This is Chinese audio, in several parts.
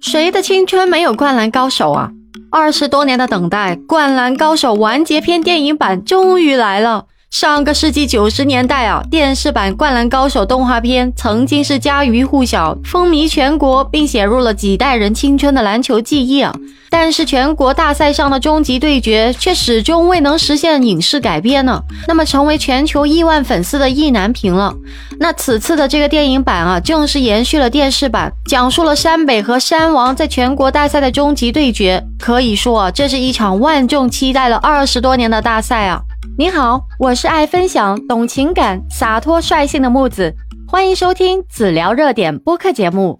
谁的青春没有灌篮高手啊？二十多年的等待，《灌篮高手完结篇》电影版终于来了。上个世纪九十年代啊，电视版《灌篮高手》动画片曾经是家喻户晓、风靡全国，并写入了几代人青春的篮球记忆啊。但是全国大赛上的终极对决却始终未能实现影视改编呢，那么成为全球亿万粉丝的意难平了。那此次的这个电影版啊，正是延续了电视版，讲述了山北和山王在全国大赛的终极对决。可以说，啊这是一场万众期待了二十多年的大赛啊！你好，我是爱分享、懂情感、洒脱率性的木子，欢迎收听子聊热点播客节目。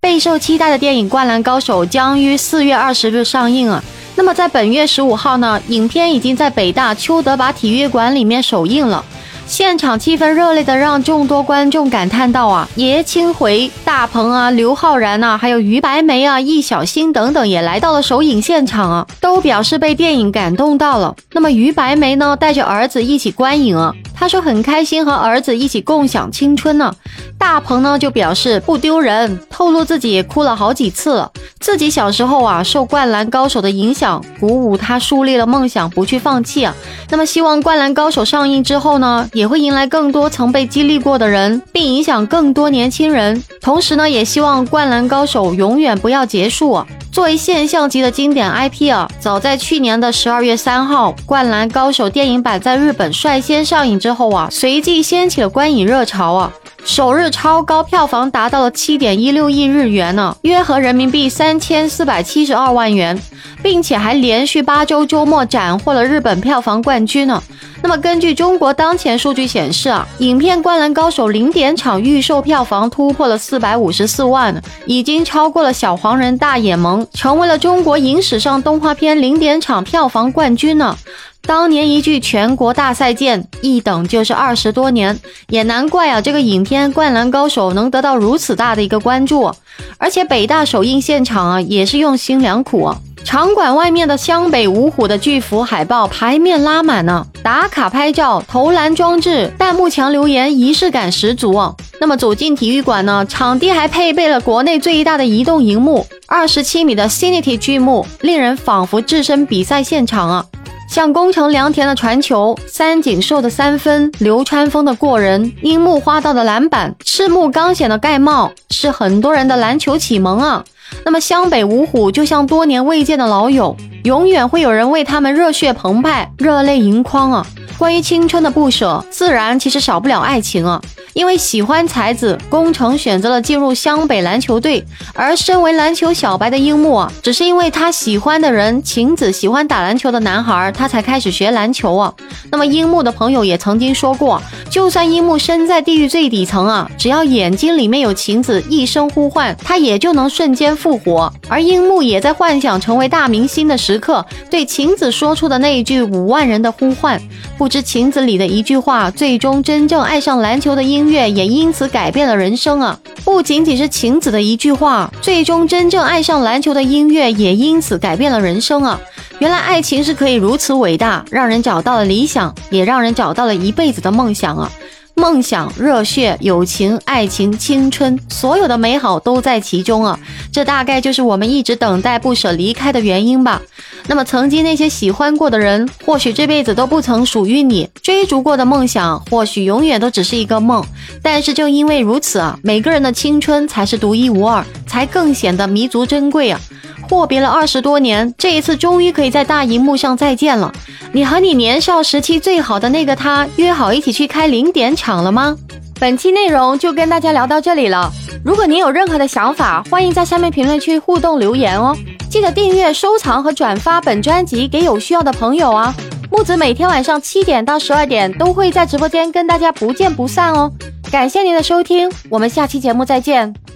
备受期待的电影《灌篮高手》将于四月二十日上映啊！那么在本月十五号呢，影片已经在北大邱德拔体育馆里面首映了。现场气氛热烈的让众多观众感叹道：“啊，爷青回、大鹏啊、刘昊然呐，还有于白眉啊、易小星等等也来到了首映现场啊，都表示被电影感动到了。那么于白眉呢，带着儿子一起观影啊，他说很开心和儿子一起共享青春呢。大鹏呢就表示不丢人，透露自己哭了好几次了。自己小时候啊，受灌篮高手的影响，鼓舞他树立了梦想，不去放弃啊。那么希望灌篮高手上映之后呢？”也会迎来更多曾被激励过的人，并影响更多年轻人。同时呢，也希望《灌篮高手》永远不要结束啊。作为现象级的经典 IP 啊，早在去年的十二月三号，《灌篮高手》电影版在日本率先上映之后啊，随即掀起了观影热潮啊。首日超高票房达到了七点一六亿日元呢，约合人民币三千四百七十二万元，并且还连续八周周末斩获了日本票房冠军呢。那么根据中国当前数据显示啊，影片《灌篮高手》零点场预售票房突破了四百五十四万，已经超过了《小黄人》《大眼萌》，成为了中国影史上动画片零点场票房冠军呢。当年一句全国大赛见，一等就是二十多年，也难怪啊，这个影片《灌篮高手》能得到如此大的一个关注，而且北大首映现场啊，也是用心良苦啊，场馆外面的湘北五虎的巨幅海报排面拉满呢，打卡拍照、投篮装置、弹幕墙留言，仪式感十足啊。那么走进体育馆呢，场地还配备了国内最大的移动荧幕，二十七米的 Cinity 巨幕，令人仿佛置身比赛现场啊。像宫城良田的传球、三井寿的三分、流川枫的过人、樱木花道的篮板、赤木刚显的盖帽，是很多人的篮球启蒙啊。那么湘北五虎就像多年未见的老友，永远会有人为他们热血澎湃、热泪盈眶啊。关于青春的不舍，自然其实少不了爱情啊。因为喜欢才子，宫城选择了进入湘北篮球队，而身为篮球小白的樱木啊，只是因为他喜欢的人晴子喜欢打篮球的男孩，他才开始学篮球啊。那么樱木的朋友也曾经说过，就算樱木身在地狱最底层啊，只要眼睛里面有晴子一声呼唤，他也就能瞬间复活。而樱木也在幻想成为大明星的时刻，对晴子说出的那一句五万人的呼唤，不知晴子里的一句话，最终真正爱上篮球的音。乐也因此改变了人生啊！不仅仅是晴子的一句话，最终真正爱上篮球的音乐也因此改变了人生啊！原来爱情是可以如此伟大，让人找到了理想，也让人找到了一辈子的梦想啊！梦想、热血、友情、爱情、青春，所有的美好都在其中啊！这大概就是我们一直等待、不舍离开的原因吧。那么，曾经那些喜欢过的人，或许这辈子都不曾属于你；追逐过的梦想，或许永远都只是一个梦。但是，正因为如此啊，每个人的青春才是独一无二，才更显得弥足珍贵啊！阔别了二十多年，这一次终于可以在大荧幕上再见了。你和你年少时期最好的那个他约好一起去开零点场了吗？本期内容就跟大家聊到这里了。如果您有任何的想法，欢迎在下面评论区互动留言哦。记得订阅、收藏和转发本专辑给有需要的朋友啊。木子每天晚上七点到十二点都会在直播间跟大家不见不散哦。感谢您的收听，我们下期节目再见。